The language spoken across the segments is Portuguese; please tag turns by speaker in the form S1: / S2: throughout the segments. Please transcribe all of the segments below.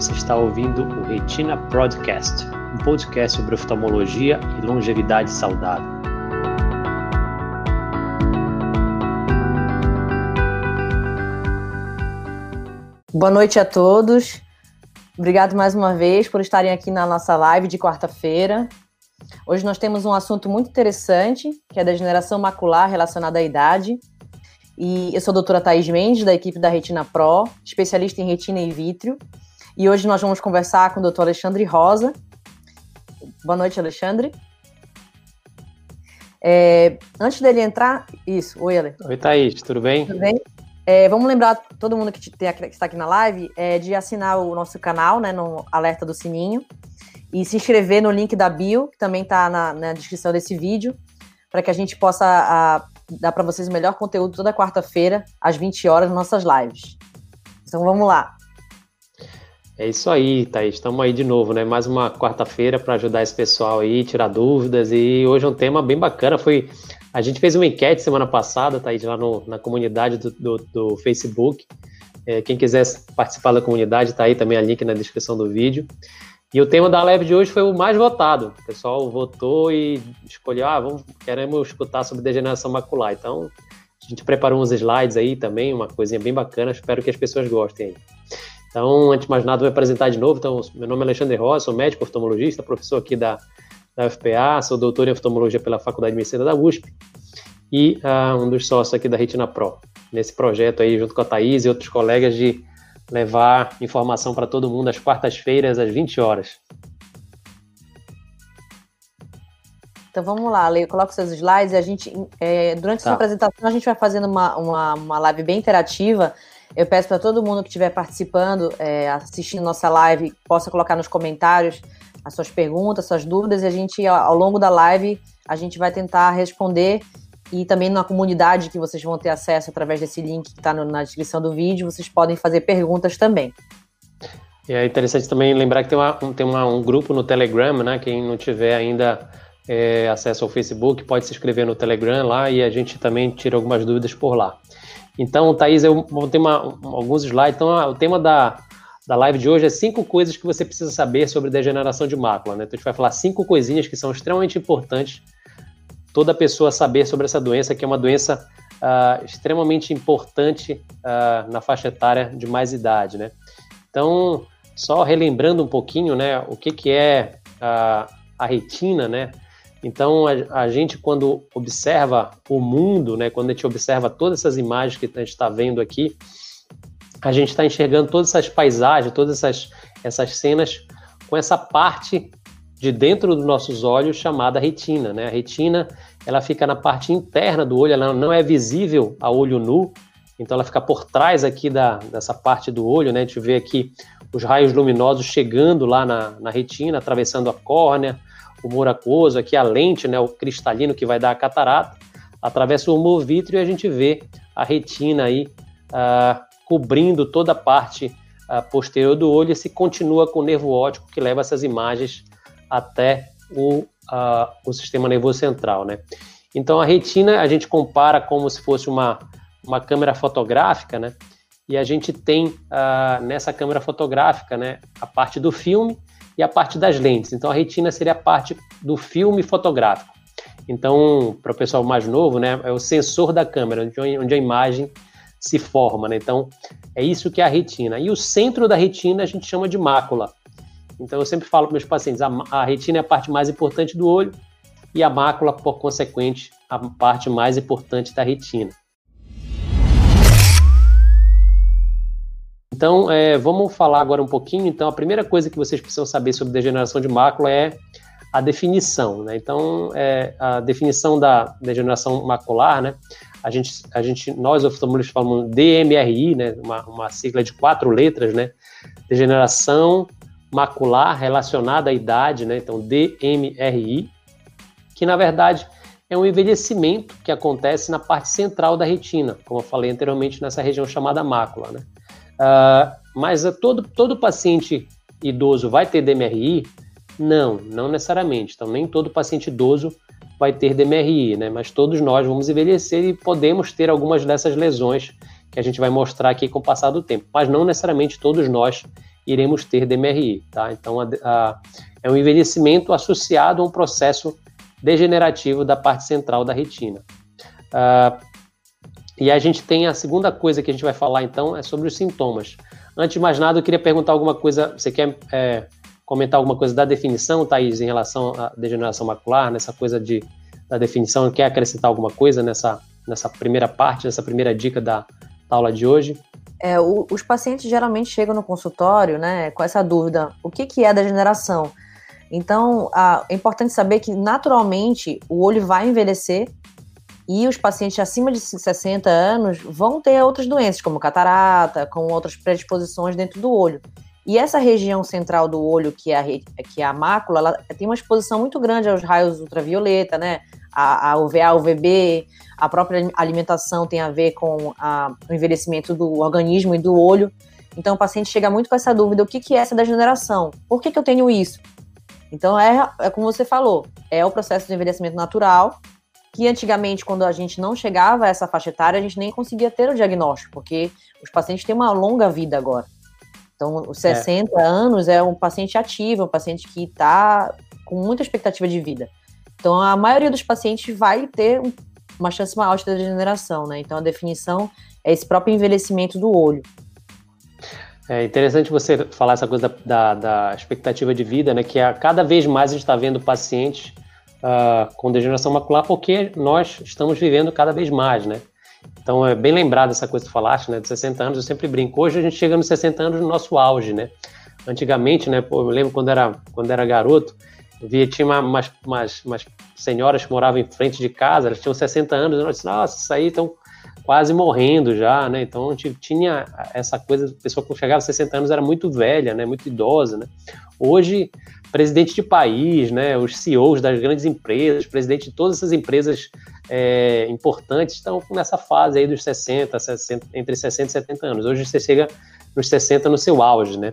S1: Você está ouvindo o Retina Podcast, um podcast sobre oftalmologia e longevidade saudável.
S2: Boa noite a todos. Obrigado mais uma vez por estarem aqui na nossa live de quarta-feira. Hoje nós temos um assunto muito interessante, que é a degeneração macular relacionada à idade. E eu sou a doutora Thaís Mendes, da equipe da Retina Pro, especialista em retina e vítreo. E hoje nós vamos conversar com o doutor Alexandre Rosa. Boa noite, Alexandre. É, antes dele entrar, isso, oi, Ale.
S1: Oi, Thaís, tudo bem?
S2: Tudo bem? É, vamos lembrar todo mundo que, tem, que, está aqui na live é, de assinar o nosso canal, né, no alerta do sininho, e se inscrever no link da bio, que também está na, na, descrição desse vídeo, para que a gente possa a, dar para vocês o melhor conteúdo toda quarta-feira, às 20 horas, nas nossas lives. Então vamos lá.
S1: É isso aí, Thaís. Estamos aí de novo, né? Mais uma quarta-feira para ajudar esse pessoal aí, tirar dúvidas. E hoje é um tema bem bacana. Foi a gente fez uma enquete semana passada, Thaís, lá no, na comunidade do, do, do Facebook. É, quem quiser participar da comunidade, tá aí também a link na descrição do vídeo. E o tema da live de hoje foi o mais votado. O pessoal votou e escolheu, ah, vamos, queremos escutar sobre degeneração macular. Então, a gente preparou uns slides aí também, uma coisinha bem bacana. Espero que as pessoas gostem aí. Então, antes de mais nada, vou me apresentar de novo. Então, meu nome é Alexandre Rosa, sou médico oftalmologista, professor aqui da, da UFPA, sou doutor em oftalmologia pela Faculdade de Medicina da USP e uh, um dos sócios aqui da Retina Pro, nesse projeto aí, junto com a Thaís e outros colegas, de levar informação para todo mundo às quartas-feiras, às 20 horas.
S2: Então vamos lá, Leio, coloca seus slides e a gente, é, durante tá. essa apresentação, a gente vai fazendo uma, uma, uma live bem interativa eu peço para todo mundo que estiver participando, é, assistindo nossa live, possa colocar nos comentários as suas perguntas, suas dúvidas, e a gente, ao longo da live, a gente vai tentar responder. E também na comunidade que vocês vão ter acesso através desse link que está na descrição do vídeo, vocês podem fazer perguntas também.
S1: E é interessante também lembrar que tem, uma, tem uma, um grupo no Telegram, né? Quem não tiver ainda é, acesso ao Facebook, pode se inscrever no Telegram lá e a gente também tira algumas dúvidas por lá. Então, Thaís, eu vou ter uma, alguns slides. Então, o tema da, da live de hoje é cinco coisas que você precisa saber sobre degeneração de mácula. Né? Então, a gente vai falar cinco coisinhas que são extremamente importantes toda pessoa saber sobre essa doença, que é uma doença uh, extremamente importante uh, na faixa etária de mais idade. Né? Então, só relembrando um pouquinho né, o que, que é uh, a retina, né? Então, a, a, gente, quando observa o mundo, né, quando a gente observa todas essas imagens que a gente está vendo aqui, a gente está enxergando todas essas paisagens, todas essas, essas cenas com essa parte de dentro dos nossos olhos chamada retina. Né? A retina ela fica na parte interna do olho, ela não é visível a olho nu, então ela fica por trás aqui da, dessa parte do olho, né? A gente vê aqui os raios luminosos chegando lá na, na retina, atravessando a córnea, o aquoso, aqui a lente, né, o cristalino que vai dar a catarata, atravessa o humor vítreo e a gente vê a retina aí uh, cobrindo toda a parte uh, posterior do olho e se continua com o nervo óptico que leva essas imagens até o, uh, o sistema nervoso central, né? Então a retina a gente compara como se fosse uma, uma câmera fotográfica, né? E a gente tem nessa câmera fotográfica, né, a parte do filme e a parte das lentes. Então a retina seria a parte do filme fotográfico. Então, para o pessoal mais novo, né, é o sensor da câmera, onde, a imagem se forma. Né? Então, é isso que é a retina. E o centro da retina a gente chama de mácula. Então, eu sempre falo para meus pacientes: a, a retina é a parte mais importante do olho e a mácula, por consequente, a parte mais importante da retina. Então, é, vamos falar agora um pouquinho. Então, a primeira coisa que vocês precisam saber sobre degeneração de mácula é a definição. Né? Então, é, a definição da degeneração macular, né? A gente, a gente, nós oftalmologistas falamos DMRI, né? Uma, uma sigla de quatro letras, né? Degeneração macular relacionada à idade, né? Então, DMRI, que na verdade é um envelhecimento que acontece na parte central da retina, como eu falei anteriormente, nessa região chamada mácula, né? Uh, mas todo, todo paciente idoso vai ter DMRI? Não, não necessariamente. Então, nem todo paciente idoso vai ter DMRI, né? Mas todos nós vamos envelhecer e podemos ter algumas dessas lesões que a gente vai mostrar aqui com o passar do tempo. Mas não necessariamente todos nós iremos ter DMRI, tá? Então, a, a, é um envelhecimento associado a um processo degenerativo da parte central da retina. Uh, e a gente tem a segunda coisa que a gente vai falar, então, é sobre os sintomas. Antes de mais nada, eu queria perguntar alguma coisa, você quer é, comentar alguma coisa da definição, Thaís, em relação à degeneração macular, nessa coisa de, da definição, quer acrescentar alguma coisa nessa, nessa primeira parte, nessa primeira dica da, da aula de hoje?
S2: É, o, os pacientes geralmente chegam no consultório né, com essa dúvida: o que, que é degeneração? Então, a, é importante saber que naturalmente o olho vai envelhecer e os pacientes acima de 60 anos vão ter outras doenças, como catarata, com outras predisposições dentro do olho. E essa região central do olho, que é a, que é a mácula, ela tem uma exposição muito grande aos raios ultravioleta, né? A, a UVA, UVB, a própria alimentação tem a ver com a, o envelhecimento do organismo e do olho. Então, o paciente chega muito com essa dúvida: o que, que é essa degeneração? Por que, que eu tenho isso? Então, é, é como você falou: é o processo de envelhecimento natural, que antigamente, quando a gente não chegava a essa faixa etária, a gente nem conseguia ter o diagnóstico, porque os pacientes têm uma longa vida agora. Então, os 60 é. anos é um paciente ativo, um paciente que está com muita expectativa de vida. Então, a maioria dos pacientes vai ter uma chance maior de degeneração, né? Então, a definição é esse próprio envelhecimento do olho.
S1: É interessante você falar essa coisa da, da, da expectativa de vida, né? Que a, cada vez mais a gente está vendo pacientes uh, com degeneração macular porque nós estamos vivendo cada vez mais, né? Então é bem lembrado essa coisa que tu falaste, né? De 60 anos, eu sempre brinco. Hoje a gente chega nos 60 anos no nosso auge, né? Antigamente, né? Pô, eu lembro quando era, quando era garoto, eu via, tinha uma, umas, umas, umas senhoras que moravam em frente de casa, elas tinham 60 anos, e nós disse, nossa, isso aí estão quase morrendo já, né? Então a gente tinha essa coisa, a pessoa que chegava aos 60 anos era muito velha, né? Muito idosa, né? Hoje presidente de país, né, os CEOs das grandes empresas, presidente de todas essas empresas é, importantes estão nessa fase aí dos 60, 60, entre 60 e 70 anos. Hoje você chega nos 60 no seu auge, né?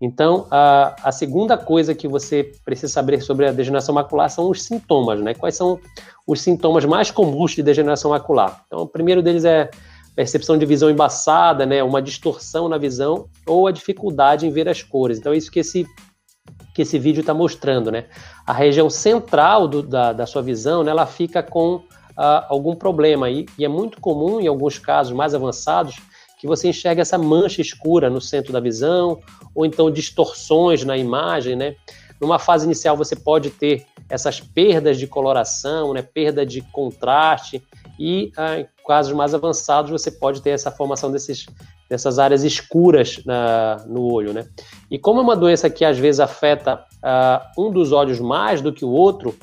S1: Então, a, a segunda coisa que você precisa saber sobre a degeneração macular são os sintomas, né? Quais são os sintomas mais comuns de degeneração macular? Então, o primeiro deles é percepção de visão embaçada, né, uma distorção na visão ou a dificuldade em ver as cores. Então, é isso que esse, que esse vídeo está mostrando. Né? A região central do, da, da sua visão né, ela fica com uh, algum problema e, e é muito comum, em alguns casos mais avançados, que você enxerga essa mancha escura no centro da visão ou então distorções na imagem, né? Numa fase inicial você pode ter essas perdas de coloração, né, perda de contraste, e ah, em casos mais avançados você pode ter essa formação desses, dessas áreas escuras na, no olho. Né? E como é uma doença que às vezes afeta ah, um dos olhos mais do que o outro,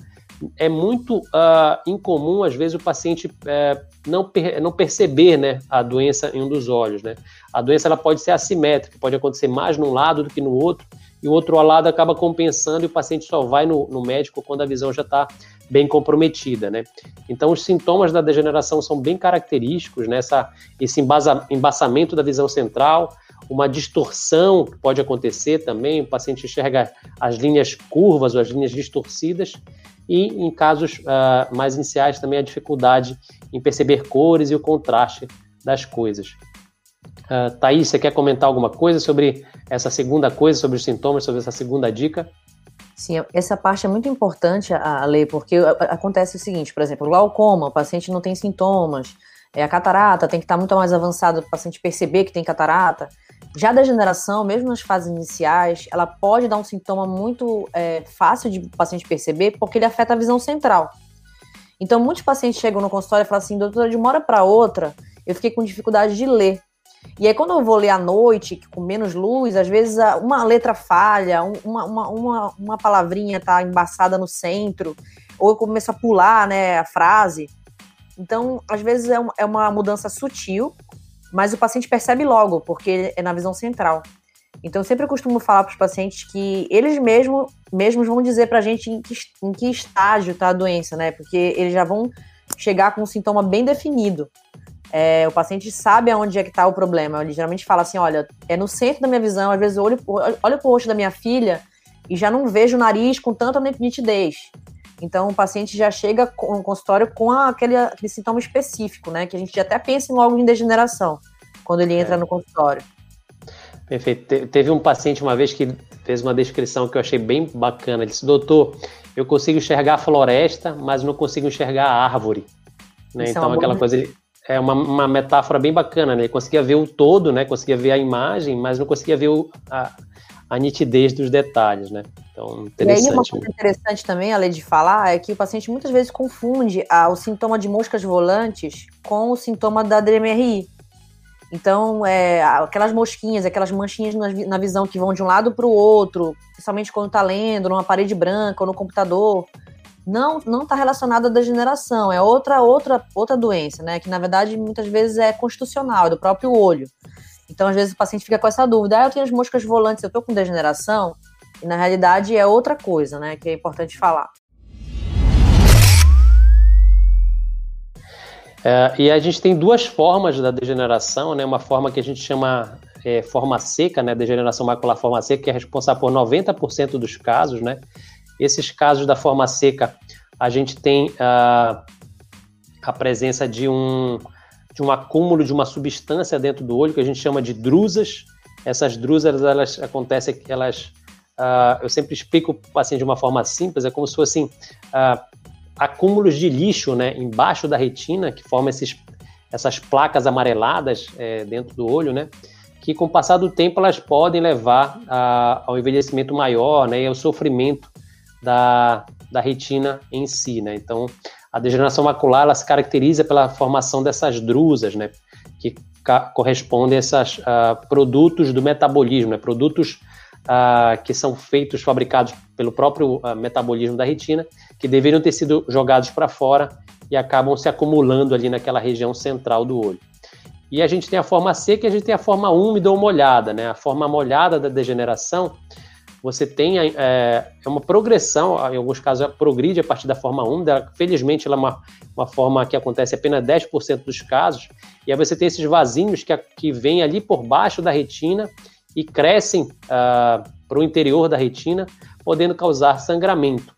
S1: é muito uh, incomum, às vezes, o paciente uh, não, per não perceber né, a doença em um dos olhos. Né? A doença ela pode ser assimétrica, pode acontecer mais num lado do que no outro, e o outro lado acaba compensando e o paciente só vai no, no médico quando a visão já está bem comprometida, né? Então, os sintomas da degeneração são bem característicos, né? Esse embasa, embaçamento da visão central, uma distorção que pode acontecer também, o paciente enxerga as linhas curvas ou as linhas distorcidas, e em casos uh, mais iniciais também a dificuldade em perceber cores e o contraste das coisas. Uh, Thaís, você quer comentar alguma coisa sobre essa segunda coisa, sobre os sintomas, sobre essa segunda dica?
S2: Sim, essa parte é muito importante a, ler, porque acontece o seguinte, por exemplo, glaucoma, o paciente não tem sintomas, é, a catarata tem que estar muito mais avançada para o paciente perceber que tem catarata. Já a degeneração, mesmo nas fases iniciais, ela pode dar um sintoma muito é, fácil de o paciente perceber, porque ele afeta a visão central. Então, muitos pacientes chegam no consultório e falam assim, doutora, de uma hora para outra, eu fiquei com dificuldade de ler. E aí, quando eu vou ler à noite, com menos luz, às vezes uma letra falha, uma, uma, uma, uma palavrinha tá embaçada no centro, ou eu começo a pular né, a frase. Então, às vezes é uma, é uma mudança sutil, mas o paciente percebe logo, porque é na visão central. Então, eu sempre costumo falar para os pacientes que eles mesmo, mesmos vão dizer para a gente em que, em que estágio está a doença, né? Porque eles já vão chegar com um sintoma bem definido é, o paciente sabe aonde é que está o problema. Ele geralmente fala assim, olha, é no centro da minha visão, às vezes eu olho, olho pro rosto da minha filha e já não vejo o nariz com tanta nitidez. Então o paciente já chega no consultório com aquele, aquele sintoma específico, né? Que a gente até pensa logo em degeneração. quando ele entra é. no consultório.
S1: Perfeito. Teve um paciente uma vez que fez uma descrição que eu achei bem bacana. Ele disse: Doutor, eu consigo enxergar a floresta, mas não consigo enxergar a árvore. Né? É então, é aquela coisa. É uma, uma, metáfora bem bacana, né? Ele conseguia ver o todo, né? Conseguia ver a imagem, mas não conseguia ver o, a, a nitidez dos detalhes, né?
S2: Então, interessante. E aí, uma coisa interessante também, além de falar, é que o paciente muitas vezes confunde a, o sintoma de moscas volantes com o sintoma da DMRI. Então, é, aquelas mosquinhas, aquelas manchinhas na, na visão que vão de um lado para o outro, principalmente quando está lendo, numa parede branca ou no computador, não não está relacionado à degeneração, é outra outra outra doença, né? Que na verdade muitas vezes é constitucional, é do próprio olho. Então, às vezes, o paciente fica com essa dúvida: ah, eu tenho as moscas volantes, eu estou com degeneração? E na realidade é outra coisa, né? Que é importante falar.
S1: É, e a gente tem duas formas da degeneração, né? Uma forma que a gente chama é, forma seca, né? Degeneração macular forma seca, que é responsável por 90% dos casos, né? Esses casos da forma seca, a gente tem uh, a presença de um, de um acúmulo de uma substância dentro do olho que a gente chama de drusas. Essas drusas, elas acontecem que elas Uh, eu sempre explico assim de uma forma simples, é como se fossem uh, acúmulos de lixo né, embaixo da retina, que formam esses, essas placas amareladas é, dentro do olho, né, que com o passar do tempo elas podem levar a, ao envelhecimento maior né, e ao sofrimento da, da retina em si. Né. Então, a degeneração macular ela se caracteriza pela formação dessas drusas, né, que correspondem a esses uh, produtos do metabolismo, né, produtos uh, que são feitos, fabricados pelo próprio uh, metabolismo da retina, que deveriam ter sido jogados para fora e acabam se acumulando ali naquela região central do olho. E a gente tem a forma seca e a gente tem a forma úmida ou molhada, né? A forma molhada da degeneração, você tem é, é uma progressão, em alguns casos progride a partir da forma úmida, felizmente ela é uma, uma forma que acontece apenas 10% dos casos, e aí você tem esses vasinhos que, que vêm ali por baixo da retina e crescem uh, para o interior da retina, podendo causar sangramento.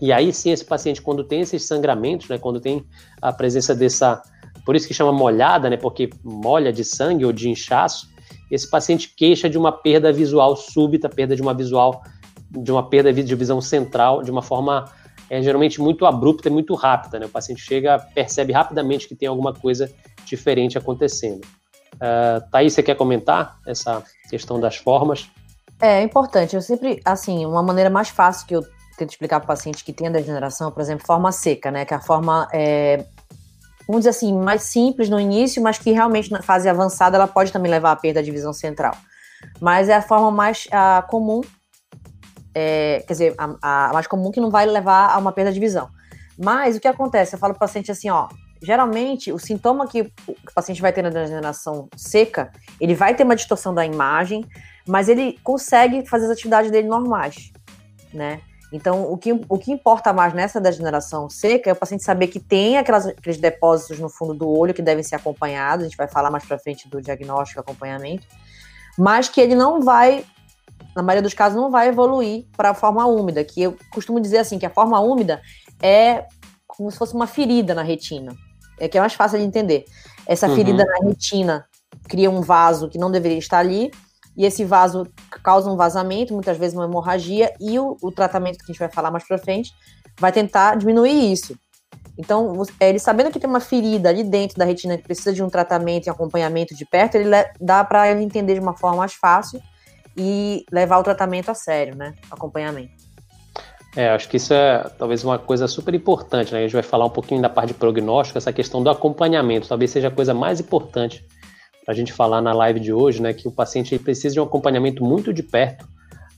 S1: E aí sim, esse paciente, quando tem esses sangramentos, né, quando tem a presença dessa, por isso que chama molhada, né, porque molha de sangue ou de inchaço, esse paciente queixa de uma perda visual súbita, perda de uma visual, de uma perda de visão central, de uma forma é, geralmente muito abrupta e muito rápida. Né? O paciente chega, percebe rapidamente que tem alguma coisa diferente acontecendo. Uh, Thaís, você quer comentar essa questão das formas?
S2: É, é importante. Eu sempre, assim, uma maneira mais fácil que eu tento explicar para o paciente que tem a degeneração, por exemplo, forma seca, né? Que é a forma, é, vamos dizer assim, mais simples no início, mas que realmente na fase avançada ela pode também levar à perda de visão central. Mas é a forma mais a, comum, é, quer dizer, a, a mais comum que não vai levar a uma perda de visão. Mas o que acontece? Eu falo para o paciente assim, ó, geralmente o sintoma que o paciente vai ter na degeneração seca, ele vai ter uma distorção da imagem, mas ele consegue fazer as atividades dele normais, né? Então, o que, o que importa mais nessa degeneração seca é o paciente saber que tem aquelas, aqueles depósitos no fundo do olho que devem ser acompanhados, a gente vai falar mais para frente do diagnóstico e acompanhamento, mas que ele não vai, na maioria dos casos, não vai evoluir para a forma úmida, que eu costumo dizer assim, que a forma úmida é como se fosse uma ferida na retina é que é mais fácil de entender. Essa uhum. ferida na retina cria um vaso que não deveria estar ali, e esse vaso causa um vazamento, muitas vezes uma hemorragia, e o, o tratamento que a gente vai falar mais pra frente vai tentar diminuir isso. Então, ele sabendo que tem uma ferida ali dentro da retina que precisa de um tratamento e acompanhamento de perto, ele dá para ele entender de uma forma mais fácil e levar o tratamento a sério, né? Acompanhamento.
S1: É, acho que isso é talvez uma coisa super importante, né? A gente vai falar um pouquinho da parte de prognóstico, essa questão do acompanhamento, talvez seja a coisa mais importante para a gente falar na live de hoje, né? Que o paciente precisa de um acompanhamento muito de perto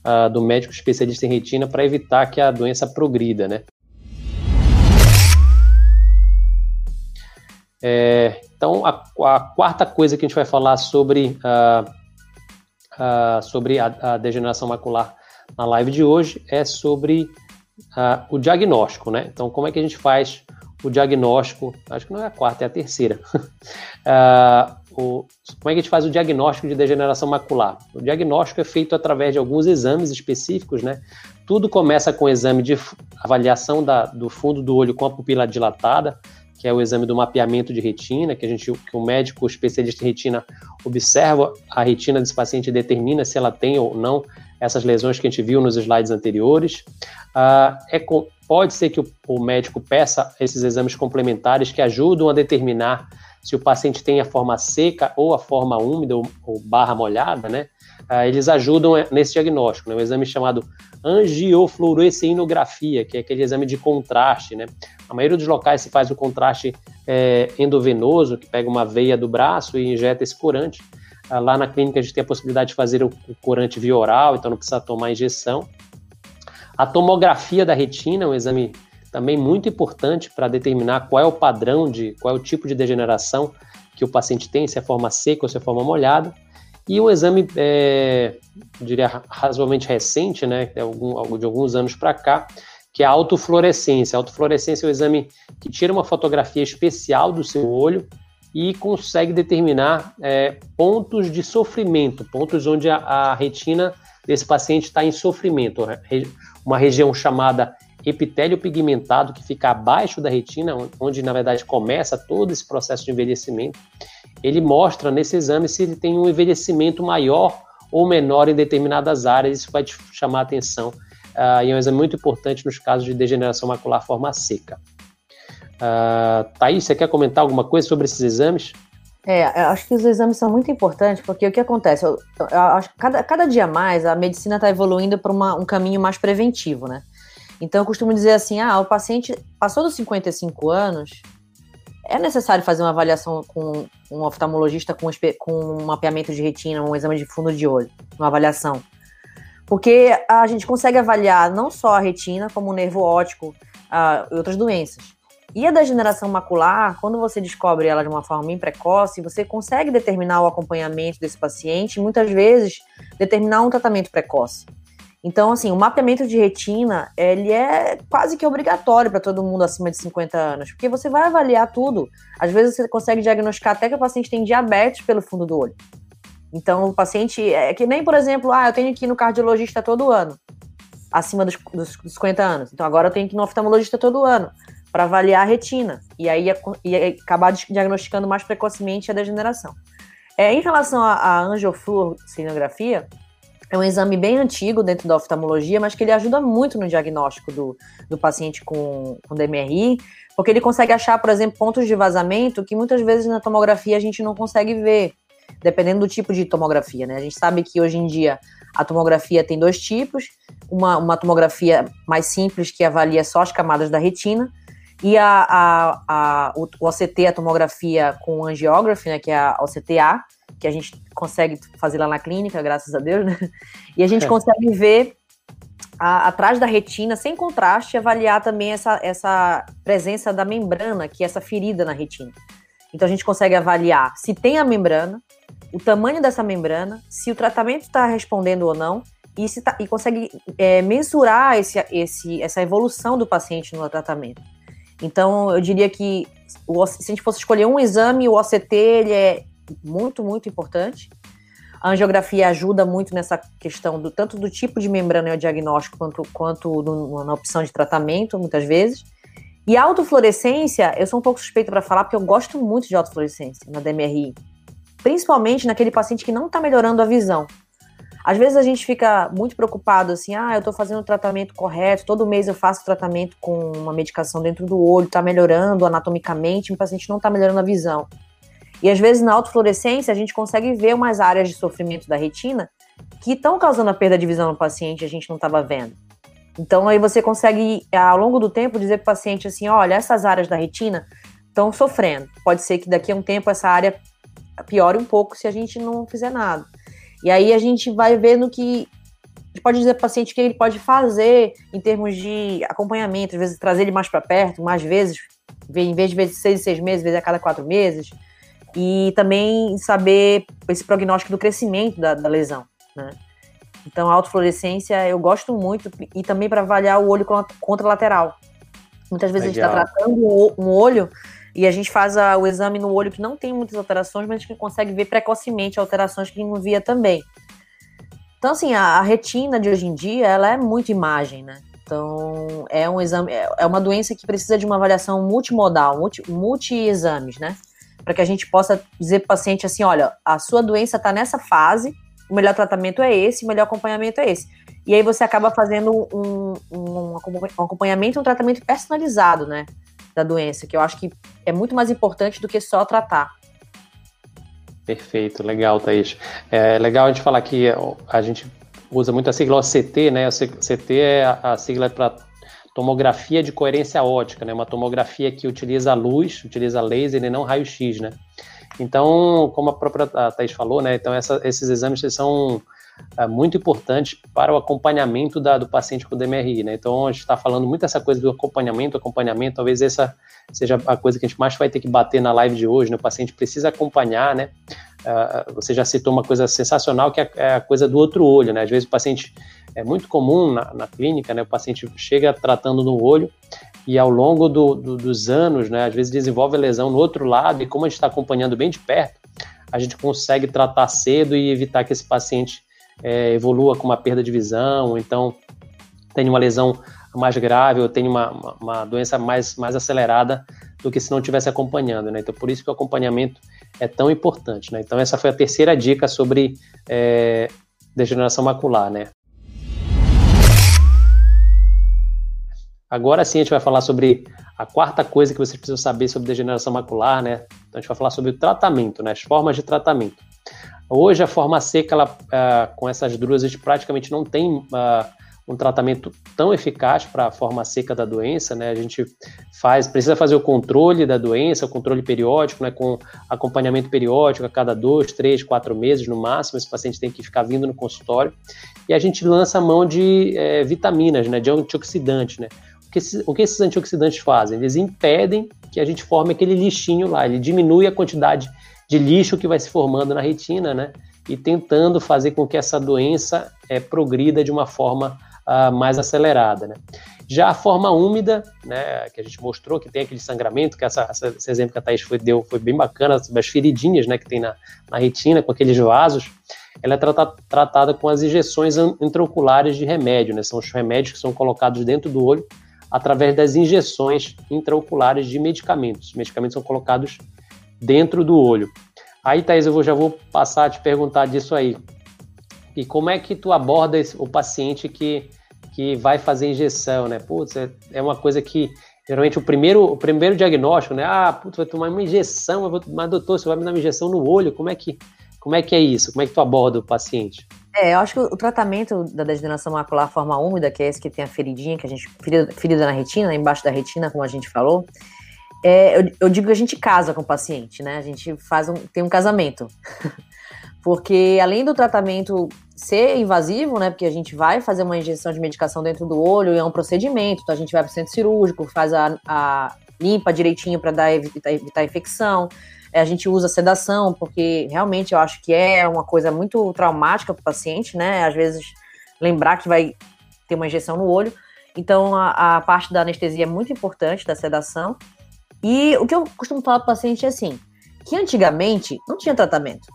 S1: uh, do médico especialista em retina para evitar que a doença progrida, né? É, então, a, a, quarta coisa que a gente vai falar sobre, uh, uh, sobre a, a degeneração macular na live de hoje é sobre o diagnóstico, né? Então, como é que a gente faz o diagnóstico? Acho que não é a quarta, é a terceira. o, como é que a gente faz o diagnóstico de degeneração macular? O diagnóstico é feito através de alguns exames específicos, né? Tudo começa com o exame de avaliação da, do fundo do olho com a pupila dilatada, que é o exame do mapeamento de retina, que a gente, que o médico especialista em retina observa a retina desse paciente e determina se ela tem ou não essas lesões que a gente viu nos slides anteriores. Uh, é, pode ser que o, o, médico peça esses exames complementares que ajudam a determinar se o paciente tem a forma seca ou a forma úmida ou, ou barra molhada, né? Uh, eles ajudam é, nesse diagnóstico, né? Um exame chamado angiofluorescinografia, que é aquele exame de contraste, né? A maioria dos locais se faz o contraste é, endovenoso, que pega uma veia do braço e injeta esse corante. Ah, lá na clínica a gente tem a possibilidade de fazer o corante via oral, então não precisa tomar injeção. A tomografia da retina é um exame também muito importante para determinar qual é o padrão de, qual é o tipo de degeneração que o paciente tem, se é forma seca ou se é forma molhada. E um exame, é, diria, razoavelmente recente, né, de, algum, de alguns anos para cá, que é a autofluorescência. A autofluorescência é um exame que tira uma fotografia especial do seu olho e consegue determinar é, pontos de sofrimento, pontos onde a, a retina desse paciente está em sofrimento. Uma região chamada epitélio pigmentado, que fica abaixo da retina, onde na verdade começa todo esse processo de envelhecimento. Ele mostra nesse exame se ele tem um envelhecimento maior ou menor em determinadas áreas, isso vai te chamar a atenção. Uh, e é um exame muito importante nos casos de degeneração macular forma seca. Uh, Thaís, você quer comentar alguma coisa sobre esses exames?
S2: É, eu acho que os exames são muito importantes, porque o que acontece? Eu, eu acho que cada, cada dia mais a medicina está evoluindo para um caminho mais preventivo, né? Então eu costumo dizer assim: ah, o paciente passou dos 55 anos, é necessário fazer uma avaliação com um oftalmologista com, com um mapeamento de retina, um exame de fundo de olho, uma avaliação. Porque a gente consegue avaliar não só a retina, como o nervo óptico uh, e outras doenças. E a degeneração macular, quando você descobre ela de uma forma bem precoce, você consegue determinar o acompanhamento desse paciente e muitas vezes determinar um tratamento precoce. Então, assim, o mapeamento de retina, ele é quase que obrigatório para todo mundo acima de 50 anos, porque você vai avaliar tudo. Às vezes você consegue diagnosticar até que o paciente tem diabetes pelo fundo do olho. Então, o paciente, é que nem, por exemplo, ah, eu tenho que ir no cardiologista todo ano, acima dos, dos 50 anos. Então, agora eu tenho que ir no oftalmologista todo ano para avaliar a retina e aí ia, acabar diagnosticando mais precocemente a degeneração. É, em relação à angiofluorescinografia, é um exame bem antigo dentro da oftalmologia, mas que ele ajuda muito no diagnóstico do, do paciente com, com DMRI, porque ele consegue achar, por exemplo, pontos de vazamento que muitas vezes na tomografia a gente não consegue ver, dependendo do tipo de tomografia, né? A gente sabe que hoje em dia a tomografia tem dois tipos, uma, uma tomografia mais simples que avalia só as camadas da retina, e a, a, a, o, o OCT, a tomografia com angiography, né, que é a OCTA, que a gente consegue fazer lá na clínica, graças a Deus, né? E a gente é. consegue ver a, atrás da retina, sem contraste, avaliar também essa, essa presença da membrana, que é essa ferida na retina. Então a gente consegue avaliar se tem a membrana, o tamanho dessa membrana, se o tratamento está respondendo ou não, e, se tá, e consegue é, mensurar esse, esse, essa evolução do paciente no tratamento. Então, eu diria que o, se a gente fosse escolher um exame, o OCT ele é muito, muito importante. A angiografia ajuda muito nessa questão do tanto do tipo de membrana e diagnóstico quanto, quanto no, na opção de tratamento, muitas vezes. E a autofluorescência, eu sou um pouco suspeita para falar, porque eu gosto muito de autofluorescência na DMRI. Principalmente naquele paciente que não está melhorando a visão. Às vezes a gente fica muito preocupado assim, ah, eu estou fazendo o tratamento correto, todo mês eu faço tratamento com uma medicação dentro do olho, está melhorando anatomicamente, o paciente não está melhorando a visão. E às vezes na autofluorescência a gente consegue ver umas áreas de sofrimento da retina que estão causando a perda de visão no paciente a gente não estava vendo. Então aí você consegue, ao longo do tempo, dizer para o paciente assim, olha, essas áreas da retina estão sofrendo. Pode ser que daqui a um tempo essa área piore um pouco se a gente não fizer nada. E aí a gente vai vendo que a gente pode dizer para o paciente o que ele pode fazer em termos de acompanhamento, às vezes trazer ele mais para perto, mais vezes, em vez de seis, seis meses, vezes a cada quatro meses. E também saber esse prognóstico do crescimento da, da lesão, né? Então, a autofluorescência eu gosto muito e também para avaliar o olho contralateral. Muitas vezes Legal. a gente está tratando um olho e a gente faz a, o exame no olho que não tem muitas alterações, mas que consegue ver precocemente alterações que não via também. Então, assim, a, a, retina de hoje em dia, ela é muito imagem, né? Então, é um exame, é, é uma doença que precisa de uma avaliação multimodal, multi, multi-exames, né? Para que a gente possa dizer para o paciente assim: olha, a sua doença está nessa fase, o melhor tratamento é esse, o melhor acompanhamento é esse. E aí você acaba fazendo um, um, um acompanhamento, um tratamento personalizado, né? Da doença, que eu acho que é muito mais importante do que só tratar.
S1: Perfeito, legal, Thaís. É legal a gente falar que a gente usa muito a sigla OCT, né? O CT é a sigla para tomografia de coerência ótica, né? Uma tomografia que utiliza luz, utiliza laser e não raio-x, né? Então, como a própria Thais falou, né? Então, essa, esses exames são muito importantes para o acompanhamento da, do paciente com DMRI, né? Então, a gente está falando muito essa coisa do acompanhamento, acompanhamento, talvez essa seja a coisa que a gente mais vai ter que bater na live de hoje, né? O paciente precisa acompanhar, né? Uh, você já citou uma coisa sensacional que é, é a coisa do outro olho, né? Às vezes o paciente é muito comum na, na clínica, né? O paciente chega tratando no olho e ao longo do, do, dos anos, né? Às vezes desenvolve lesão no outro lado e como a gente está acompanhando bem de perto, a gente consegue tratar cedo e evitar que esse paciente é, evolua com uma perda de visão, ou então tenha uma lesão mais grave ou tenha uma, uma, uma doença mais, mais acelerada do que se não estivesse acompanhando, né? Então, por isso que o acompanhamento é tão importante, né? Então, essa foi a terceira dica sobre é, degeneração macular, né? Agora sim a gente vai falar sobre a quarta coisa que vocês precisam saber sobre degeneração macular, né? Então a gente vai falar sobre o tratamento, né? As formas de tratamento. Hoje a forma seca, ela, uh, com essas gente praticamente não tem uh, um tratamento tão eficaz para a forma seca da doença, né? A gente faz, precisa fazer o controle da doença, o controle periódico, né? Com acompanhamento periódico a cada dois, três, quatro meses no máximo. Esse paciente tem que ficar vindo no consultório e a gente lança a mão de é, vitaminas, né? De antioxidantes, né? O que, esses, o que esses antioxidantes fazem? Eles impedem que a gente forme aquele lixinho lá. Ele diminui a quantidade de lixo que vai se formando na retina, né? E tentando fazer com que essa doença é, progrida de uma forma uh, mais acelerada. Né? Já a forma úmida, né, que a gente mostrou, que tem aquele sangramento, que essa, essa, esse exemplo que a Thaís foi, deu foi bem bacana, as feridinhas né, que tem na, na retina, com aqueles vasos, ela é trata, tratada com as injeções intraoculares de remédio, né, são os remédios que são colocados dentro do olho através das injeções intraoculares de medicamentos. Os medicamentos são colocados dentro do olho. Aí, Thaís, eu vou, já vou passar a te perguntar disso aí. E como é que tu aborda esse, o paciente que, que vai fazer injeção, né? Putz, é, é uma coisa que geralmente o primeiro, o primeiro diagnóstico, né? Ah, putz, vai tomar uma injeção, mas doutor, você vai me dar uma injeção no olho, como é que, como é, que é isso? Como é que tu aborda o paciente?
S2: É, eu acho que o tratamento da degeneração macular forma úmida, que é esse que tem a feridinha, que a gente, ferida, ferida na retina, embaixo da retina, como a gente falou, é, eu, eu, digo que a gente casa com o paciente, né? A gente faz um, tem um casamento. Porque além do tratamento ser invasivo, né? Porque a gente vai fazer uma injeção de medicação dentro do olho e é um procedimento, então a gente vai para o centro cirúrgico, faz a, a limpa direitinho para evitar, evitar infecção. É, a gente usa sedação, porque realmente eu acho que é uma coisa muito traumática para o paciente, né? Às vezes lembrar que vai ter uma injeção no olho. Então a, a parte da anestesia é muito importante, da sedação. E o que eu costumo falar para o paciente é assim, que antigamente não tinha tratamento.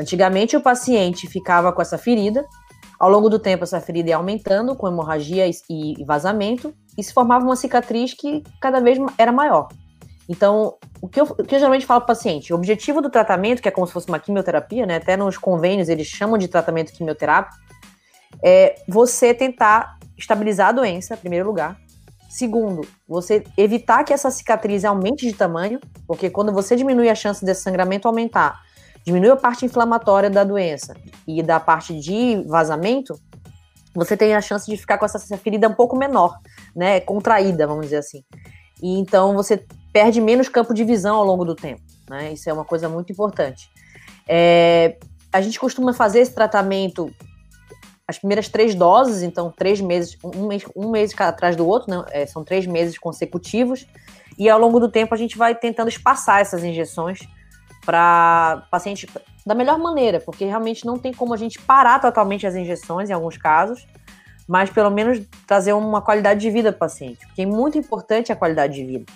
S2: Antigamente, o paciente ficava com essa ferida, ao longo do tempo, essa ferida ia aumentando, com hemorragia e vazamento, e se formava uma cicatriz que cada vez era maior. Então, o que eu, o que eu geralmente falo para o paciente, o objetivo do tratamento, que é como se fosse uma quimioterapia, né? Até nos convênios eles chamam de tratamento quimioterápico, é você tentar estabilizar a doença, em primeiro lugar. Segundo, você evitar que essa cicatriz aumente de tamanho, porque quando você diminui a chance desse sangramento aumentar, diminui a parte inflamatória da doença e da parte de vazamento, você tem a chance de ficar com essa ferida um pouco menor, né, contraída, vamos dizer assim. E então você perde menos campo de visão ao longo do tempo, né? Isso é uma coisa muito importante. É, a gente costuma fazer esse tratamento as primeiras três doses, então três meses, um mês, um mês atrás do outro, né? É, são três meses consecutivos, e ao longo do tempo a gente vai tentando espaçar essas injeções para paciente da melhor maneira, porque realmente não tem como a gente parar totalmente as injeções em alguns casos, mas pelo menos trazer uma qualidade de vida para o paciente, porque é muito importante a qualidade de vida.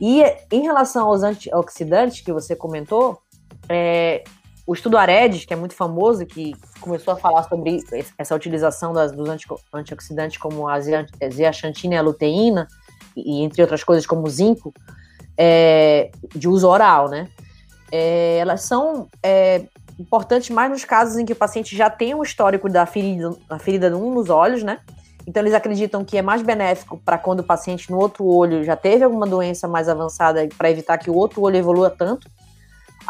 S2: E em relação aos antioxidantes que você comentou, é, O estudo AREDS, que é muito famoso, que começou a falar sobre essa utilização das, dos antioxidantes como a zeaxantina e a luteína, e entre outras coisas como o zinco, é, de uso oral, né? É, elas são é, importantes mais nos casos em que o paciente já tem um histórico da ferida, da ferida nos olhos, né? Então eles acreditam que é mais benéfico para quando o paciente no outro olho já teve alguma doença mais avançada para evitar que o outro olho evolua tanto.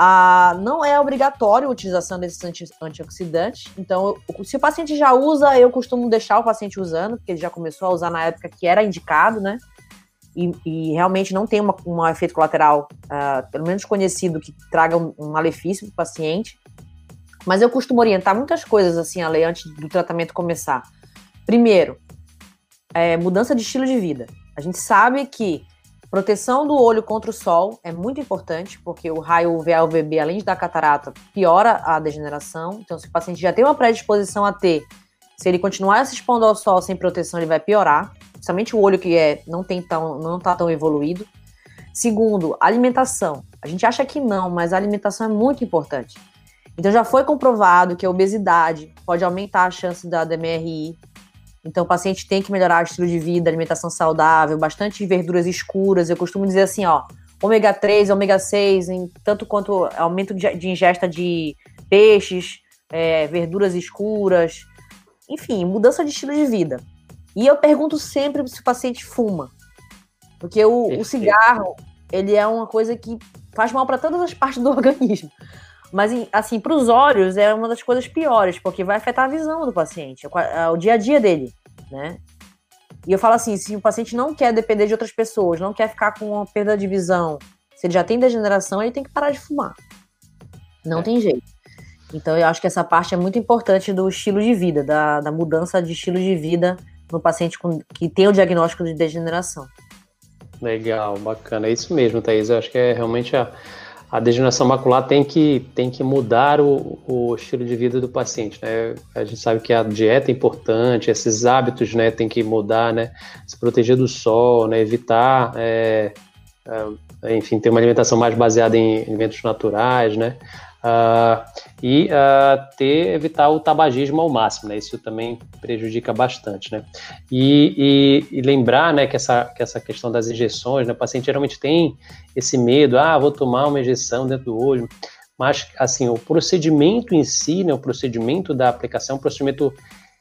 S2: Ah, não é obrigatório a utilização desses anti antioxidantes. Então, se o paciente já usa, eu costumo deixar o paciente usando, porque ele já começou a usar na época que era indicado, né? E, e realmente não tem um efeito colateral, uh, pelo menos conhecido, que traga um, um malefício para o paciente. Mas eu costumo orientar muitas coisas assim, a lei, antes do tratamento começar. Primeiro, é, mudança de estilo de vida. A gente sabe que proteção do olho contra o sol é muito importante, porque o raio UVA-UVB, além de dar catarata, piora a degeneração. Então, se o paciente já tem uma predisposição a ter, se ele continuar se expondo ao sol sem proteção, ele vai piorar. Principalmente o olho que é, não tem tão, não está tão evoluído. Segundo, alimentação. A gente acha que não, mas a alimentação é muito importante. Então já foi comprovado que a obesidade pode aumentar a chance da DMRI, então, o paciente tem que melhorar o estilo de vida, alimentação saudável, bastante verduras escuras. Eu costumo dizer assim, ó, ômega 3, ômega 6, em tanto quanto aumento de, ingesta de peixes, é, verduras escuras, enfim, mudança de estilo de vida. E eu pergunto sempre se o paciente fuma, porque o, o cigarro ele é uma coisa que faz mal para todas as partes do organismo. Mas, assim, para os olhos é uma das coisas piores, porque vai afetar a visão do paciente, o dia a dia dele, né? E eu falo assim, se o paciente não quer depender de outras pessoas, não quer ficar com uma perda de visão, se ele já tem degeneração, ele tem que parar de fumar. Não é. tem jeito. Então eu acho que essa parte é muito importante do estilo de vida, da, da mudança de estilo de vida no paciente com, que tem o diagnóstico de degeneração.
S1: Legal, bacana. É isso mesmo, Thaís. Eu acho que é realmente a, a degeneração macular tem que, tem que mudar o, o estilo de vida do paciente, né? A gente sabe que a dieta é importante, esses hábitos, né, tem que mudar, né? Se proteger do sol, né? Evitar, é, é, enfim, ter uma alimentação mais baseada em alimentos naturais, né? Uh, e uh, ter evitar o tabagismo ao máximo, né? Isso também prejudica bastante, né? E, e, e, lembrar, né, que essa, que essa questão das injeções, né? O paciente geralmente tem esse medo, ah, vou tomar uma injeção dentro do olho, mas assim o procedimento em si, né? O procedimento da aplicação, é um procedimento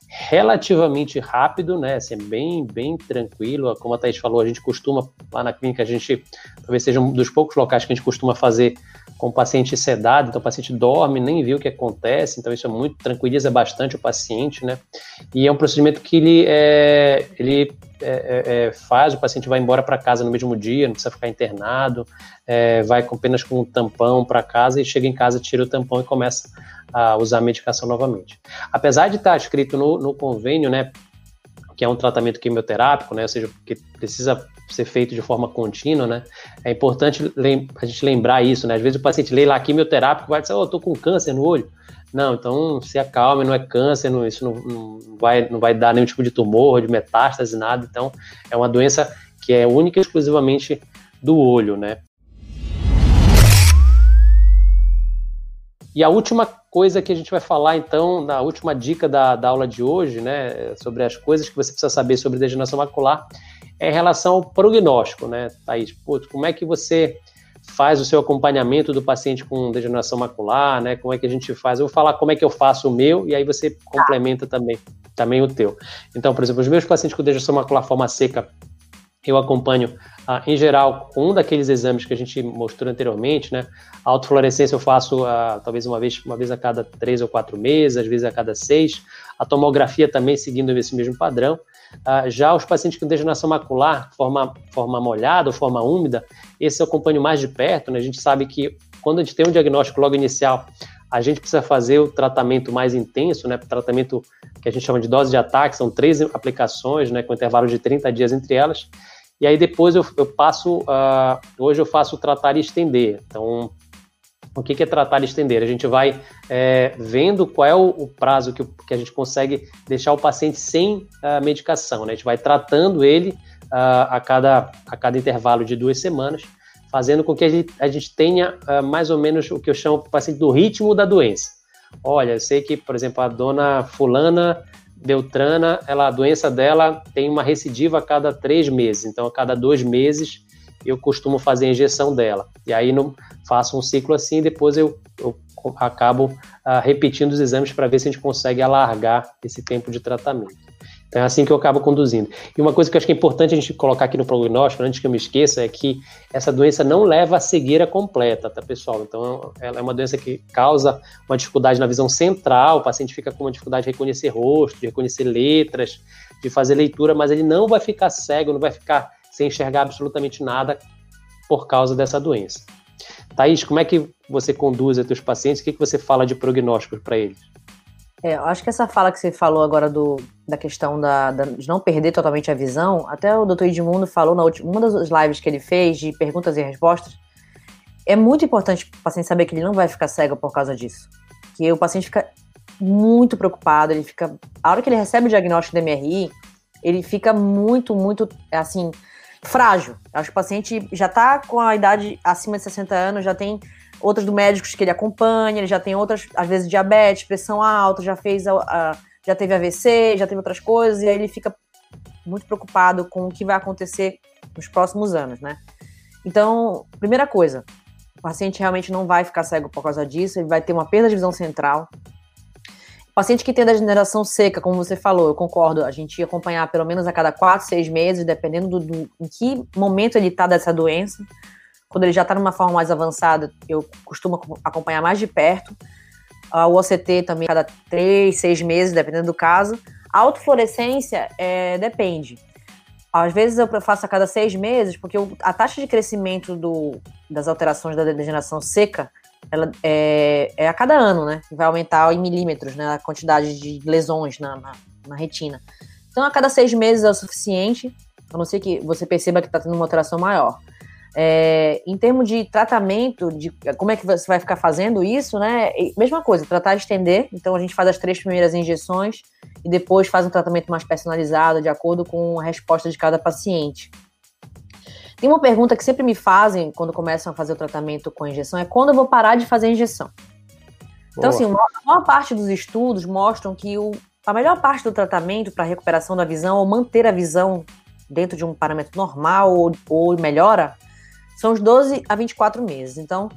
S1: relativamente rápido, né? Assim, é bem, bem tranquilo. Como a Thaís falou, a gente costuma, lá na clínica, a gente talvez seja um dos poucos locais que a gente costuma fazer com o paciente sedado, então o paciente dorme, nem vê o que acontece, então isso é muito, tranquiliza bastante o paciente, né? E é um procedimento que ele, é, ele é, é, é faz, o paciente vai embora para casa no mesmo dia, não precisa ficar internado, é, vai com, apenas com um tampão para casa e chega em casa, tira o tampão e começa a usar a medicação novamente. Apesar de estar escrito no, no convênio, né, que é um tratamento quimioterápico, né, ou seja, que precisa ser feito de forma contínua, né? É importante a gente lembrar isso, né? Às vezes o paciente lê lá quimioterápico vai dizer, oh, eu tô com câncer no olho. Não, então se acalme, não é câncer, não, isso não, não, vai, não vai dar nenhum tipo de tumor, de metástase, nada. Então é uma doença que é única e exclusivamente do olho, né? E a última coisa que a gente vai falar, então, na última dica da, da aula de hoje, né, sobre as coisas que você precisa saber sobre degeneração macular, é em relação ao prognóstico, né, Thaís? Putz, como é que você faz o seu acompanhamento do paciente com degeneração macular, né? Como é que a gente faz? Eu vou falar como é que eu faço o meu e aí você complementa também, também o teu. Então, por exemplo, os meus pacientes com degeneração macular forma seca, eu acompanho, ah, em geral, um daqueles exames que a gente mostrou anteriormente, né? A autofluorescência eu faço ah, talvez uma vez, uma vez a cada três ou quatro meses, às vezes a cada seis. A tomografia também seguindo esse mesmo padrão. Uh, já os pacientes com degeneração macular, forma, forma molhada ou forma úmida, esse eu acompanho mais de perto, né? A gente sabe que quando a gente tem um diagnóstico logo inicial, a gente precisa fazer o tratamento mais intenso, né? Tratamento que a gente chama de dose de ataque, são três aplicações, né? Com intervalo de 30 dias entre elas. E aí depois eu, eu passo, uh, hoje eu faço tratar e estender. Então, o que, que é tratar e estender? A gente vai é, vendo qual é o, o prazo que, que, a gente consegue deixar o paciente sem a medicação. Né? A gente vai tratando ele uh, a, cada, a cada intervalo de duas semanas, fazendo com que a gente, a gente tenha uh, mais ou menos o que eu chamo paciente do ritmo da doença. Olha, eu sei que, por exemplo, a dona fulana Beltrana, ela, a doença dela tem uma recidiva a cada três meses, então a cada dois meses eu costumo fazer a injeção dela. E aí não faço um ciclo assim, depois eu, eu acabo uh, repetindo os exames para ver se a gente consegue alargar esse tempo de tratamento. Então é assim que eu acabo conduzindo. E uma coisa que eu acho que é importante a gente colocar aqui no prognóstico, antes que eu me esqueça, é que essa doença não leva à cegueira completa, tá, pessoal? Então ela é uma doença que causa uma dificuldade na visão central, o paciente fica com uma dificuldade de reconhecer rosto, de reconhecer letras, de fazer leitura, mas ele não vai ficar cego, não vai ficar sem enxergar absolutamente nada por causa dessa doença. Thaís, como é que você conduz os seus pacientes? O que, que você fala de prognósticos para eles?
S2: É, eu acho que essa fala que você falou agora do, da questão da, da, de não perder totalmente a visão, até o doutor Edmundo falou na última, uma das lives que ele fez de perguntas e respostas, é muito importante para o paciente saber que ele não vai ficar cego por causa disso. Que o paciente fica muito preocupado, ele fica. A hora que ele recebe o diagnóstico do MRI, ele fica muito, muito, assim, frágil. Acho que o paciente já está com a idade acima de 60 anos, já tem outras do médicos que ele acompanha, ele já tem outras, às vezes, diabetes, pressão alta, já fez a, a, já teve AVC, já teve outras coisas, e aí ele fica muito preocupado com o que vai acontecer nos próximos anos, né? Então, primeira coisa, o paciente realmente não vai ficar cego por causa disso, ele vai ter uma perda de visão central. O paciente que tem degeneração seca, como você falou, eu concordo, a gente ia acompanhar pelo menos a cada quatro, seis meses, dependendo do, do em que momento ele está dessa doença. Quando ele já está numa forma mais avançada, eu costumo acompanhar mais de perto. O OCT também cada três, seis meses, dependendo do caso. A autofluorescência é, depende. Às vezes eu faço a cada seis meses, porque a taxa de crescimento do, das alterações da degeneração seca ela é, é, a cada ano, né? Vai aumentar em milímetros, né? A quantidade de lesões na, na, na retina. Então, a cada seis meses é o suficiente, a não ser que você perceba que está tendo uma alteração maior. É, em termos de tratamento, de como é que você vai ficar fazendo isso, né? Mesma coisa, tratar de estender. Então a gente faz as três primeiras injeções e depois faz um tratamento mais personalizado, de acordo com a resposta de cada paciente. Tem uma pergunta que sempre me fazem quando começam a fazer o tratamento com a injeção: é quando eu vou parar de fazer a injeção? Então, assim, a maior parte dos estudos mostram que o, a melhor parte do tratamento para recuperação da visão ou manter a visão dentro de um parâmetro normal ou, ou melhora são os 12 a 24 meses. Então,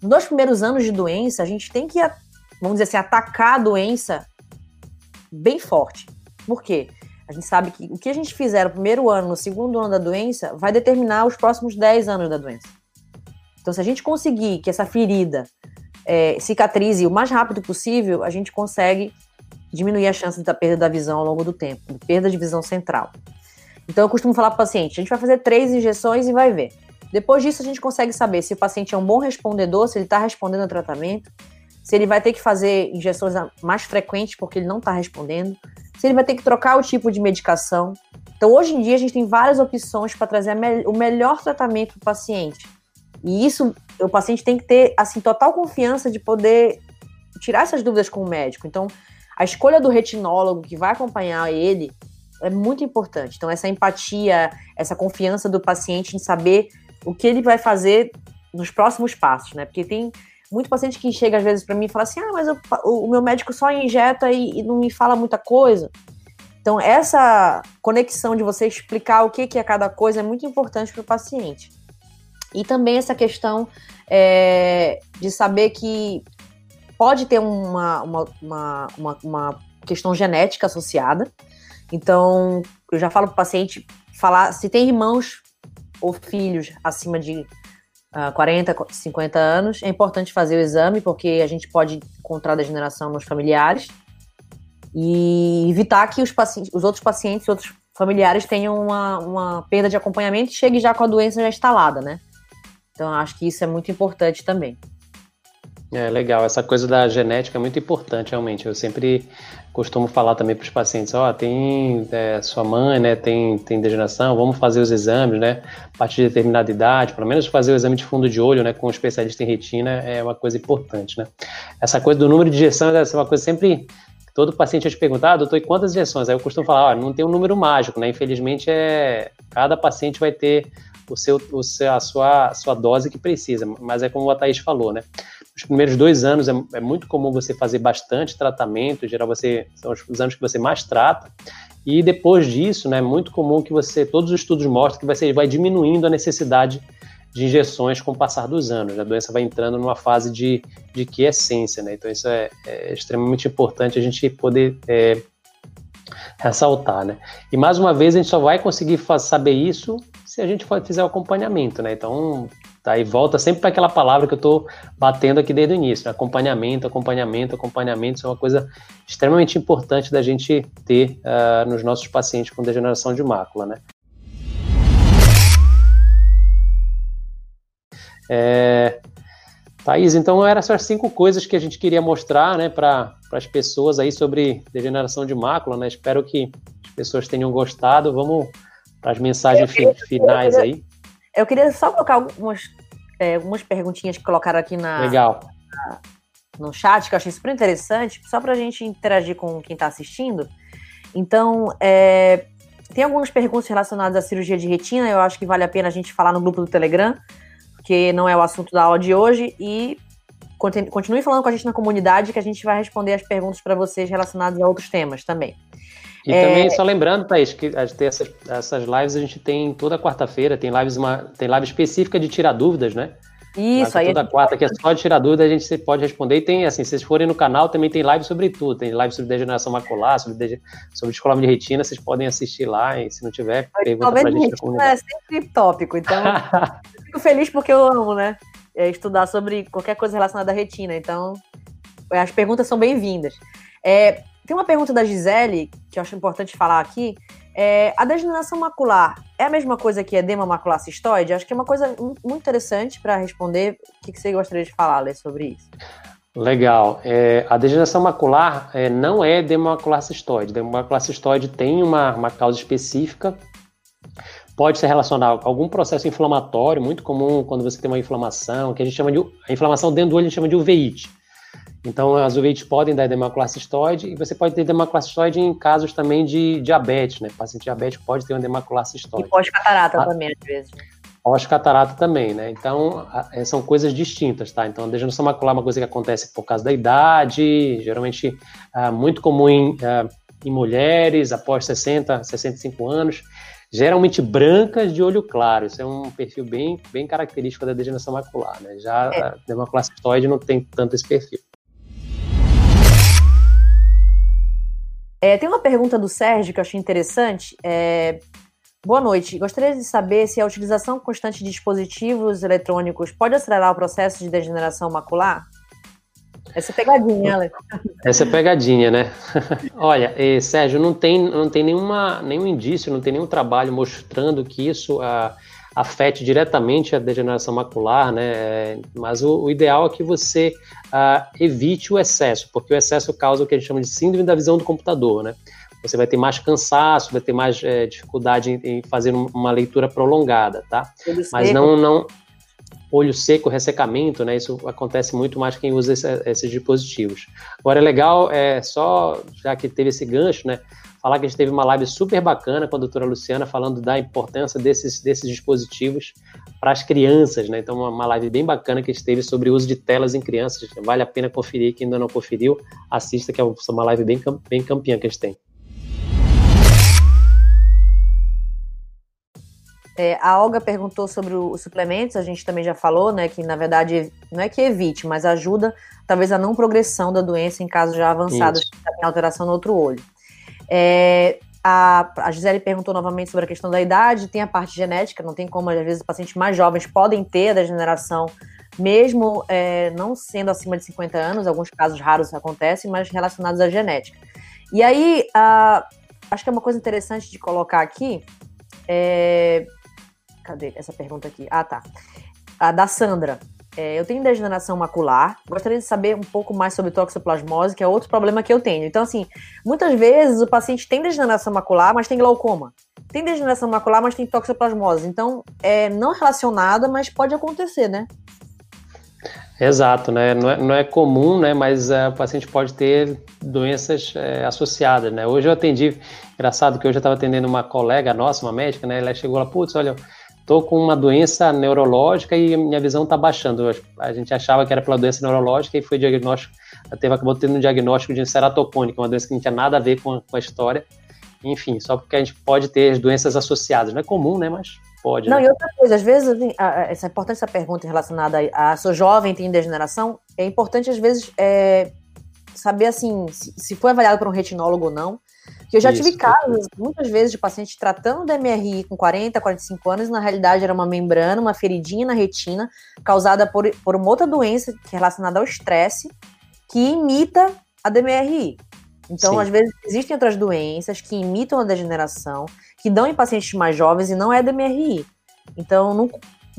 S2: nos dois primeiros anos de doença, a gente tem que, vamos dizer assim, atacar a doença bem forte. Por quê? A gente sabe que o que a gente fizer no primeiro ano, no segundo ano da doença, vai determinar os próximos 10 anos da doença. Então, se a gente conseguir que essa ferida é, cicatrize o mais rápido possível, a gente consegue diminuir a chance da perda da visão ao longo do tempo, perda de visão central. Então, eu costumo falar para o paciente: a gente vai fazer três injeções e vai ver. Depois disso, a gente consegue saber se o paciente é um bom respondedor, se ele está respondendo ao tratamento, se ele vai ter que fazer injeções mais frequentes porque ele não está respondendo, se ele vai ter que trocar o tipo de medicação. Então, hoje em dia, a gente tem várias opções para trazer o melhor tratamento para o paciente. E isso, o paciente tem que ter, assim, total confiança de poder tirar essas dúvidas com o médico. Então, a escolha do retinólogo que vai acompanhar ele é muito importante. Então, essa empatia, essa confiança do paciente em saber o que ele vai fazer nos próximos passos, né? Porque tem muito paciente que chega às vezes para mim e fala assim: ah, mas eu, o, meu médico só injeta e, e, não me fala muita coisa. Então, essa conexão de você explicar o que, que é cada coisa é muito importante para o paciente. E também essa questão é, de saber que pode ter uma, uma, uma, uma, uma questão genética associada. Então, eu já falo para o paciente falar se tem irmãos ou filhos acima de uh, 40, 50 anos, é importante fazer o exame, porque a gente pode encontrar degeneração nos familiares e evitar que os, pacientes, os outros pacientes, outros familiares tenham uma, uma perda de acompanhamento e chegue já com a doença já instalada, né? Então, acho que isso é muito importante também.
S1: É legal, essa coisa da genética é muito importante, realmente. Eu sempre costumo falar também para os pacientes, ó, oh, tem é, sua mãe, né, tem, tem degeneração, vamos fazer os exames, né, a partir de determinada idade, pelo menos fazer o exame de fundo de olho, né, com um especialista em retina é uma coisa importante, né. Essa coisa do número de injeções é uma coisa sempre todo paciente te pergunta, ah, doutor, e quantas injeções? Aí eu costumo falar, ó, não tem um número mágico, né, infelizmente é, cada paciente vai ter o seu, o seu, a, sua, a sua dose que precisa. Mas é como a Thaís falou, né? Os primeiros dois anos é, é muito comum você fazer bastante tratamento, geral você são os anos que você mais trata. E depois disso, né, é muito comum que você, todos os estudos mostram que você vai diminuindo a necessidade de injeções com o passar dos anos. A doença vai entrando numa fase de, de quiescência, né? Então isso é, é extremamente importante a gente poder é, ressaltar, né? E mais uma vez a gente só vai conseguir saber isso se a gente fizer o acompanhamento, né? Então tá aí volta sempre para aquela palavra que eu estou batendo aqui desde o início, né? acompanhamento, acompanhamento, acompanhamento, isso é uma coisa extremamente importante da gente ter uh, nos nossos pacientes com degeneração de mácula, né? É, Thaís, então eram essas cinco coisas que a gente queria mostrar né, para as pessoas aí sobre degeneração de mácula. Né? Espero que as pessoas tenham gostado. Vamos para as mensagens finais aí.
S2: Eu queria só colocar algumas, é, algumas perguntinhas que colocaram aqui na,
S1: Legal.
S2: Na, no chat, que eu achei super interessante, só para a gente interagir com quem está assistindo. Então, é, tem algumas perguntas relacionadas à cirurgia de retina, eu acho que vale a pena a gente falar no grupo do Telegram porque não é o assunto da aula de hoje. E continue falando com a gente na comunidade que a gente vai responder as perguntas para vocês relacionadas a outros temas também.
S1: E é... também, só lembrando, Thaís, que essas, essas lives a gente tem toda quarta-feira, tem lives uma, tem live específica de tirar dúvidas, né?
S2: Isso, aí.
S1: Toda quarta, que é só de tirar dúvida, a gente pode responder. E tem, assim, se vocês forem no canal, também tem live sobre tudo. Tem live sobre degeneração macular, sobre, de, sobre descolamento de retina, vocês podem assistir lá. E se não tiver, pergunta pra gente na comunidade.
S2: É sempre tópico, então eu fico feliz porque eu amo, né? É estudar sobre qualquer coisa relacionada à retina. Então, as perguntas são bem-vindas. É, tem uma pergunta da Gisele, que eu acho importante falar aqui, é, a degeneração macular é a mesma coisa que edema macular cistoide? Acho que é uma coisa muito interessante para responder. O que, que, você gostaria de falar, Lê, sobre isso?
S1: Legal. É, a degeneração macular é, não é edema macular cistoide. Edema macular cistoide tem uma, uma causa específica. Pode ser relacionado a algum processo inflamatório, muito comum quando você tem uma inflamação, que a gente chama de. A inflamação dentro do olho a gente chama de uveíte. Então, as uveites podem dar edema cistoide e você pode ter edema cistoide em casos também de diabetes, né? O paciente diabético pode ter um edema cistoide.
S2: E pós-catarata ah, também, às vezes. Né?
S1: Pós-catarata também, né? Então, é, são coisas distintas, tá? Então, a degeneração macular é uma coisa que acontece por causa da idade, geralmente é muito comum em, é, em mulheres após 60, 65 anos, geralmente brancas de olho claro. Isso é um perfil bem, bem característico da degeneração macular, né? Já é. a dermoclacistoide não tem tanto esse perfil.
S2: É, tem uma pergunta do Sérgio que eu achei interessante. É, boa noite. Gostaria de saber se a utilização constante de dispositivos eletrônicos pode acelerar o processo de degeneração macular? Essa é pegadinha, Alex.
S1: Essa é pegadinha, né? Olha, eh, Sérgio, não tem, não tem nenhuma, nenhum indício, não tem nenhum trabalho mostrando que isso ah, afete diretamente a degeneração macular, né? Mas o, o ideal é que você uh, evite o excesso, porque o excesso causa o que a gente chama de síndrome da visão do computador, né? Você vai ter mais cansaço, vai ter mais é, dificuldade em, em, fazer uma leitura prolongada, tá? Mas não, não olho seco, ressecamento, né? Isso acontece muito mais quem usa esse, esses dispositivos. Agora é legal, é só já que teve esse gancho, né? Falar que a gente teve uma live super bacana com a doutora Luciana falando da importância desses, desses dispositivos para as crianças, né? Então, uma, live bem bacana que a gente teve sobre o uso de telas em crianças. Vale a pena conferir. Quem ainda não conferiu, assista, que é uma live bem, bem campeã que a gente tem.
S2: É, a Olga perguntou sobre os suplementos, a gente também já falou, né, que na verdade não é que evite, mas ajuda talvez a não progressão da doença em casos já avançados, que tem alteração no outro olho. É, a, a Gisele perguntou novamente sobre a questão da idade, tem a parte genética, não tem como, às vezes, pacientes mais jovens podem ter a degeneração, mesmo é, não sendo acima de 50 anos, alguns casos raros acontecem, mas relacionados à genética. E aí, a, acho que é uma coisa interessante de colocar aqui, é, cadê essa pergunta aqui? Ah, tá. A da Sandra. É, eu tenho degeneração macular, gostaria de saber um pouco mais sobre toxoplasmose, que é outro problema que eu tenho. Então, assim, muitas vezes o paciente tem degeneração macular, mas tem glaucoma. Tem degeneração macular, mas tem toxoplasmose. Então, é não relacionada, mas pode acontecer, né?
S1: Exato, né? Não é, não é comum, né? Mas uh, o paciente pode ter doenças é, associadas, né? Hoje eu atendi, engraçado que hoje eu estava atendendo uma colega nossa, uma médica, né? Ela chegou lá, putz, olha, tô com uma doença neurológica e minha visão está baixando. A gente achava que era pela doença neurológica e foi diagnóstico, teve, acabou tendo um diagnóstico de ceratocônica, uma doença que não tinha nada a ver com a, com a história. Enfim, só porque a gente pode ter as doenças associadas. Não é comum, né? Mas pode.
S2: Não,
S1: né?
S2: e outra coisa, às vezes, assim, essa é importante essa pergunta relacionada a, a sou jovem, tem degeneração, é importante, às vezes, é, saber assim, se, se foi avaliado por um retinólogo ou não. Que eu já Isso, tive casos, muitas vezes, de pacientes tratando da MRI com 40, 45 anos, e na realidade era uma membrana, uma feridinha na retina, causada por, por uma outra doença é relacionada ao estresse, que imita a DMRI. Então, Sim. às vezes, existem outras doenças que imitam a degeneração, que dão em pacientes mais jovens e não é DMRI. Então, não,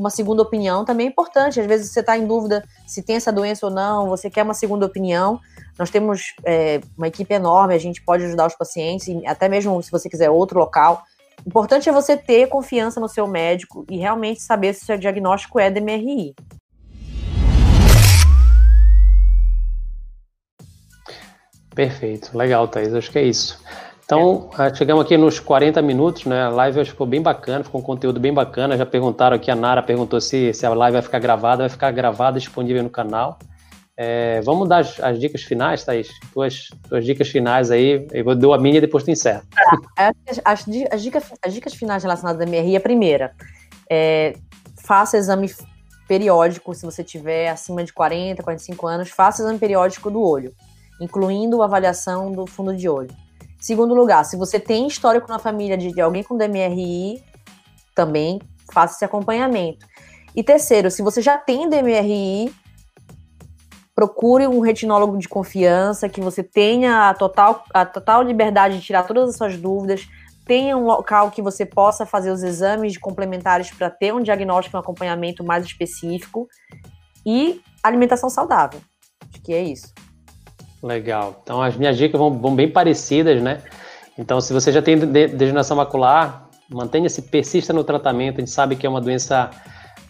S2: uma segunda opinião também é importante. Às vezes você está em dúvida se tem essa doença ou não, você quer uma segunda opinião. Nós temos é, uma equipe enorme, a gente pode ajudar os pacientes, até mesmo se você quiser outro local. O importante é você ter confiança no seu médico e realmente saber se o seu diagnóstico é DMRI.
S1: Perfeito, legal, Thaís. Acho que é isso. Então, é. chegamos aqui nos 40 minutos, né? A live ficou bem bacana, ficou um conteúdo bem bacana. Já perguntaram aqui, a Nara perguntou se, se a live vai ficar gravada, vai ficar gravada, disponível no canal. É, vamos dar as, as, dicas finais, Thaís? Tuas, tuas dicas finais aí. Eu vou dar a minha e depois tu encerra.
S2: É, as, as, as, dicas, as dicas finais relacionadas à MRI, a primeira, é, faça exame periódico, se você tiver acima de 40, 45 anos, faça exame periódico do olho, incluindo a avaliação do fundo de olho. Segundo lugar, se você tem histórico na família de, de alguém com DMRI, também faça esse acompanhamento. E terceiro, se você já tem DMRI, procure um retinólogo de confiança, que você tenha a total, a total liberdade de tirar todas as suas dúvidas, tenha um local que você possa fazer os exames complementares para ter um diagnóstico e um acompanhamento mais específico e alimentação saudável. Acho que é isso.
S1: Legal. Então as minhas dicas vão, vão bem parecidas, né? Então, se você já tem degeneração macular, mantenha-se, persista no tratamento. A gente sabe que é uma doença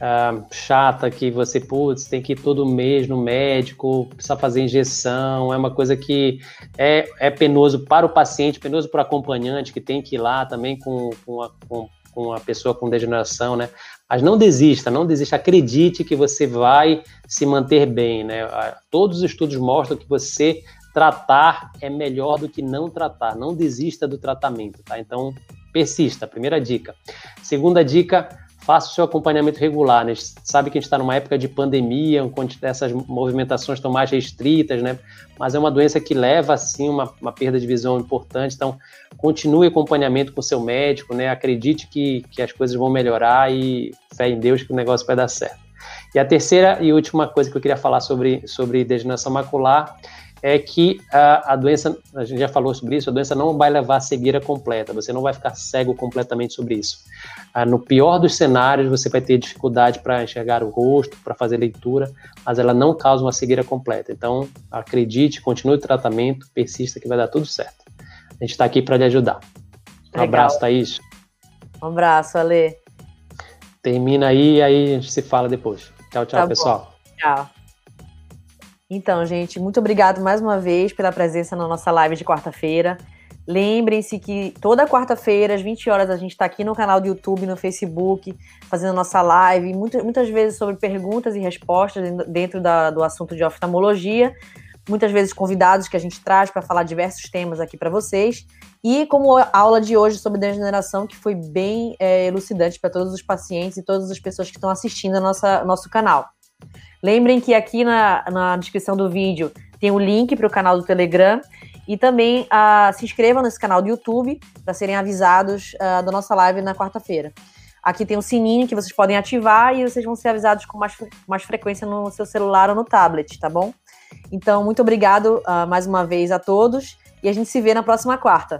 S1: uh, chata, que você, putz, tem que ir todo mês no médico, precisa fazer injeção. É uma coisa que é, é penoso para o paciente, penoso para o acompanhante, que tem que ir lá também com, com, a, com, com a pessoa com degeneração, né? Mas não desista, não desista, acredite que você vai se manter bem, né? Todos os estudos mostram que você tratar é melhor do que não tratar. Não desista do tratamento, tá? Então, persista, primeira dica. Segunda dica, faça o seu acompanhamento regular. Né? A gente sabe que a gente está numa época de pandemia, onde essas movimentações estão mais restritas, né? Mas é uma doença que leva, assim, uma, uma perda de visão importante. Então, continue acompanhamento com o seu médico, né? Acredite que, que as coisas vão melhorar e fé em Deus que o negócio vai dar certo. E a terceira e última coisa que eu queria falar sobre, sobre degeneração macular é que a, a, doença, a gente já falou sobre isso, a doença não vai levar a cegueira completa, você não vai ficar cego completamente sobre isso. Ah, no pior dos cenários, você vai ter dificuldade para enxergar o rosto, para fazer leitura, mas ela não causa uma cegueira completa. Então, acredite, continue o tratamento, persista que vai dar tudo certo. A gente está aqui para lhe ajudar. Um Legal. abraço, Thaís.
S2: Um abraço, Ale.
S1: Termina aí e aí a gente se fala depois. Tchau, tchau, tá pessoal.
S2: Tchau. Então, gente, muito obrigado mais uma vez pela presença na nossa live de quarta-feira. Lembrem-se que toda quarta-feira, às 20 horas, a gente está aqui no canal do YouTube, no Facebook, fazendo nossa live, muitas, muitas vezes sobre perguntas e respostas dentro da, do assunto de oftalmologia. Muitas vezes convidados que a gente traz para falar diversos temas aqui para vocês. E como a aula de hoje sobre degeneração, que foi bem é, elucidante para todos os pacientes e todas as pessoas que estão assistindo ao nosso canal. Lembrem que aqui na, na descrição do vídeo tem o link para o canal do Telegram e também uh, se inscrevam nesse canal do YouTube para serem avisados uh, da nossa live na quarta-feira. Aqui tem um sininho que vocês podem ativar e vocês vão ser avisados com mais, mais frequência no seu celular ou no tablet, tá bom? Então, muito obrigado uh, mais uma vez a todos e a gente se vê na próxima quarta.